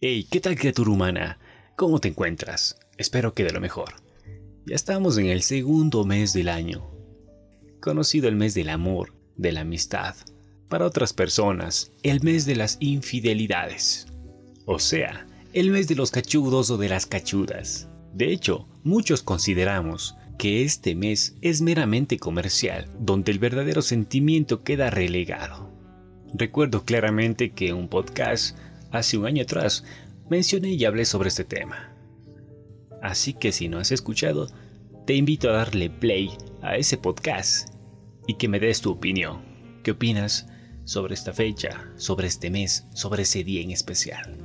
Hey, ¿qué tal criatura humana? ¿Cómo te encuentras? Espero que de lo mejor. Ya estamos en el segundo mes del año, conocido el mes del amor, de la amistad. Para otras personas, el mes de las infidelidades. O sea, el mes de los cachudos o de las cachudas. De hecho, muchos consideramos que este mes es meramente comercial, donde el verdadero sentimiento queda relegado. Recuerdo claramente que un podcast hace un año atrás mencioné y hablé sobre este tema. Así que si no has escuchado, te invito a darle play a ese podcast y que me des tu opinión. ¿Qué opinas sobre esta fecha, sobre este mes, sobre ese día en especial?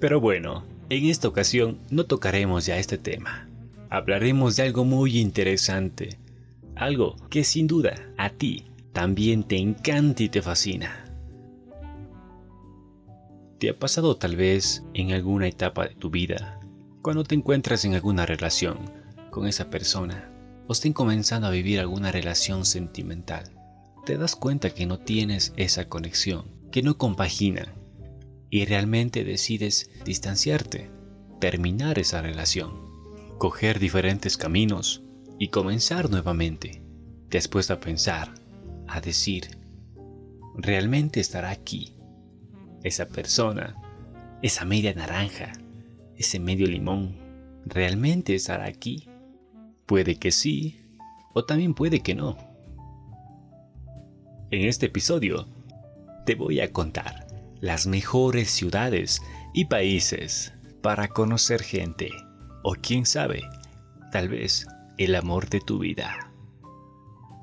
Pero bueno, en esta ocasión no tocaremos ya este tema. Hablaremos de algo muy interesante, algo que sin duda a ti también te encanta y te fascina. ¿Te ha pasado tal vez en alguna etapa de tu vida, cuando te encuentras en alguna relación con esa persona o estén comenzando a vivir alguna relación sentimental? Te das cuenta que no tienes esa conexión, que no compagina y realmente decides distanciarte, terminar esa relación, coger diferentes caminos y comenzar nuevamente. Te has puesto a pensar, a decir, ¿realmente estará aquí? Esa persona, esa media naranja, ese medio limón, ¿realmente estará aquí? Puede que sí, o también puede que no. En este episodio te voy a contar las mejores ciudades y países para conocer gente, o quién sabe, tal vez el amor de tu vida.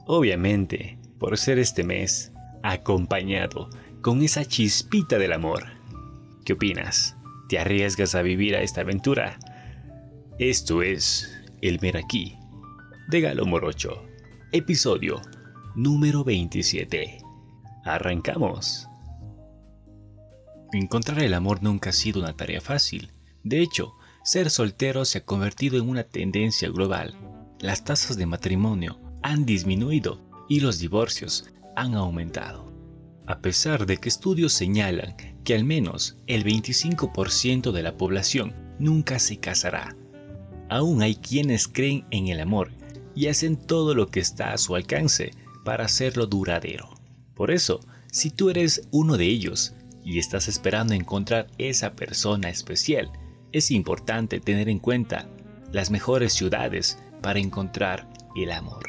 Obviamente, por ser este mes acompañado con esa chispita del amor. ¿Qué opinas? ¿Te arriesgas a vivir a esta aventura? Esto es El Meraquí de Galo Morocho, episodio número 27. Arrancamos. Encontrar el amor nunca ha sido una tarea fácil. De hecho, ser soltero se ha convertido en una tendencia global. Las tasas de matrimonio han disminuido y los divorcios han aumentado. A pesar de que estudios señalan que al menos el 25% de la población nunca se casará, aún hay quienes creen en el amor y hacen todo lo que está a su alcance para hacerlo duradero. Por eso, si tú eres uno de ellos y estás esperando encontrar esa persona especial, es importante tener en cuenta las mejores ciudades para encontrar el amor.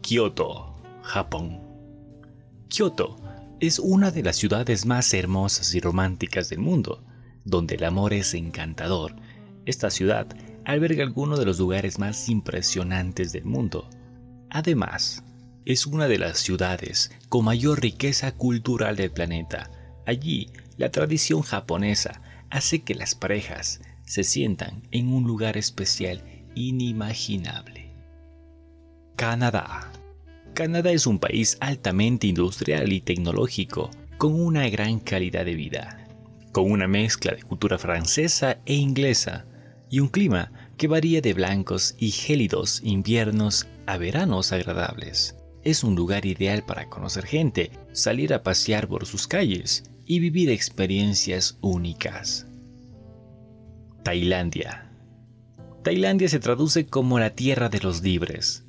Kyoto, Japón. Kyoto es una de las ciudades más hermosas y románticas del mundo, donde el amor es encantador. Esta ciudad alberga algunos de los lugares más impresionantes del mundo. Además, es una de las ciudades con mayor riqueza cultural del planeta. Allí, la tradición japonesa hace que las parejas se sientan en un lugar especial inimaginable. Canadá. Canadá es un país altamente industrial y tecnológico, con una gran calidad de vida, con una mezcla de cultura francesa e inglesa y un clima que varía de blancos y gélidos inviernos a veranos agradables. Es un lugar ideal para conocer gente, salir a pasear por sus calles y vivir experiencias únicas. Tailandia. Tailandia se traduce como la tierra de los libres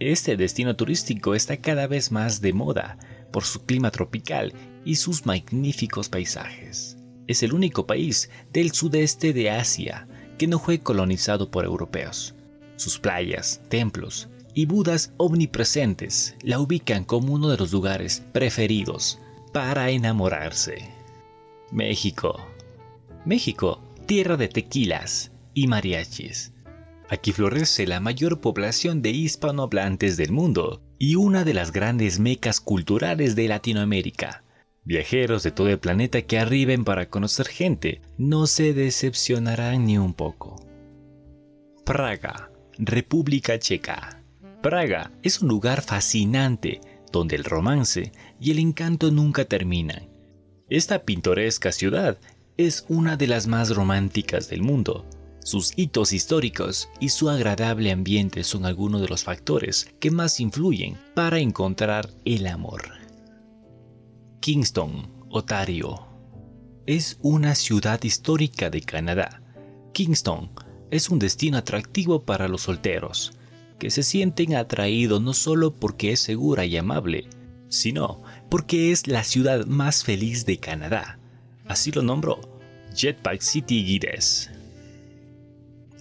este destino turístico está cada vez más de moda por su clima tropical y sus magníficos paisajes. Es el único país del sudeste de Asia que no fue colonizado por europeos. Sus playas, templos y budas omnipresentes la ubican como uno de los lugares preferidos para enamorarse. México. México, tierra de tequilas y mariachis Aquí florece la mayor población de hispanohablantes del mundo y una de las grandes mecas culturales de Latinoamérica. Viajeros de todo el planeta que arriben para conocer gente no se decepcionarán ni un poco. Praga, República Checa. Praga es un lugar fascinante donde el romance y el encanto nunca terminan. Esta pintoresca ciudad es una de las más románticas del mundo sus hitos históricos y su agradable ambiente son algunos de los factores que más influyen para encontrar el amor. Kingston, Ontario. es una ciudad histórica de Canadá. Kingston es un destino atractivo para los solteros, que se sienten atraídos no solo porque es segura y amable, sino porque es la ciudad más feliz de Canadá. Así lo nombró Jetpack City Guides.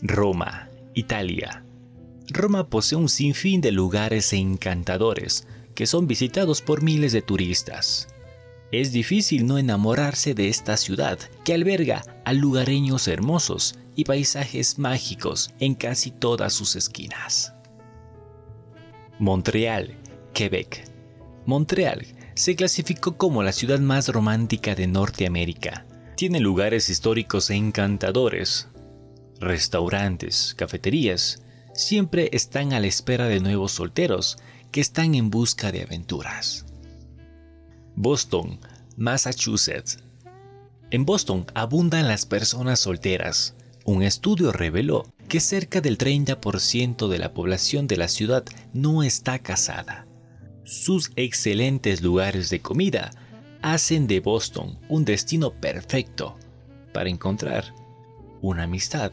Roma, Italia. Roma posee un sinfín de lugares encantadores que son visitados por miles de turistas. Es difícil no enamorarse de esta ciudad que alberga a lugareños hermosos y paisajes mágicos en casi todas sus esquinas. Montreal, Quebec. Montreal se clasificó como la ciudad más romántica de Norteamérica. Tiene lugares históricos encantadores. Restaurantes, cafeterías, siempre están a la espera de nuevos solteros que están en busca de aventuras. Boston, Massachusetts. En Boston abundan las personas solteras. Un estudio reveló que cerca del 30% de la población de la ciudad no está casada. Sus excelentes lugares de comida hacen de Boston un destino perfecto para encontrar una amistad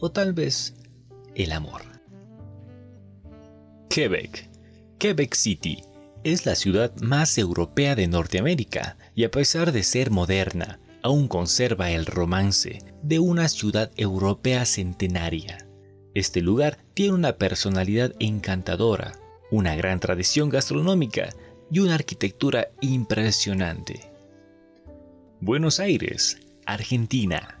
o tal vez el amor. Quebec. Quebec City es la ciudad más europea de Norteamérica y a pesar de ser moderna, aún conserva el romance de una ciudad europea centenaria. Este lugar tiene una personalidad encantadora, una gran tradición gastronómica y una arquitectura impresionante. Buenos Aires, Argentina.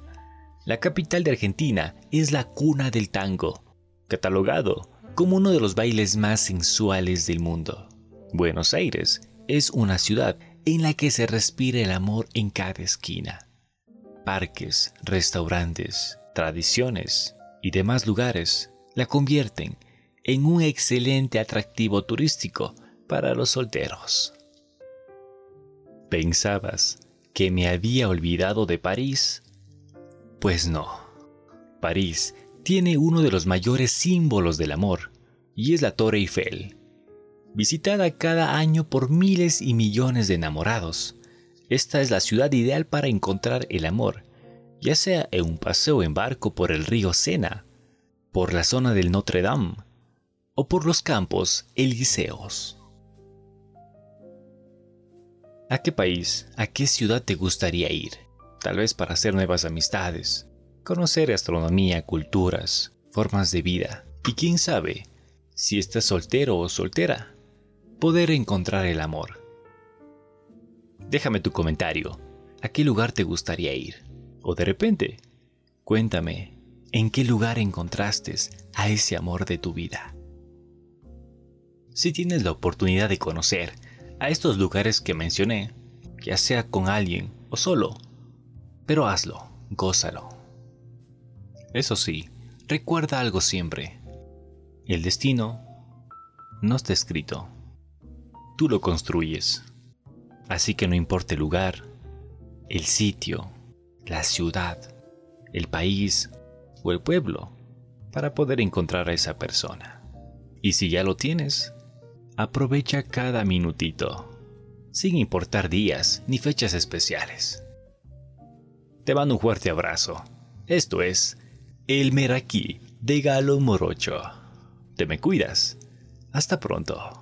La capital de Argentina es la cuna del tango, catalogado como uno de los bailes más sensuales del mundo. Buenos Aires es una ciudad en la que se respira el amor en cada esquina. Parques, restaurantes, tradiciones y demás lugares la convierten en un excelente atractivo turístico para los solteros. ¿Pensabas que me había olvidado de París? Pues no. París tiene uno de los mayores símbolos del amor, y es la Torre Eiffel visitada cada año por miles y millones de enamorados. Esta es la ciudad ideal para encontrar el amor, ya sea en un paseo en barco por el río Sena, por la zona del Notre Dame o por los campos elíseos. ¿A qué país, a qué ciudad te gustaría ir? Tal vez para hacer nuevas amistades, conocer astronomía, culturas, formas de vida y quién sabe si estás soltero o soltera poder encontrar el amor. Déjame tu comentario. ¿A qué lugar te gustaría ir? O de repente, cuéntame, ¿en qué lugar encontraste a ese amor de tu vida? Si tienes la oportunidad de conocer a estos lugares que mencioné, ya sea con alguien o solo, pero hazlo, gózalo. Eso sí, recuerda algo siempre. El destino no está escrito tú lo construyes. Así que no importa el lugar, el sitio, la ciudad, el país o el pueblo para poder encontrar a esa persona. Y si ya lo tienes, aprovecha cada minutito, sin importar días ni fechas especiales. Te mando un fuerte abrazo. Esto es El Meraquí de Galo Morocho. Te me cuidas. Hasta pronto.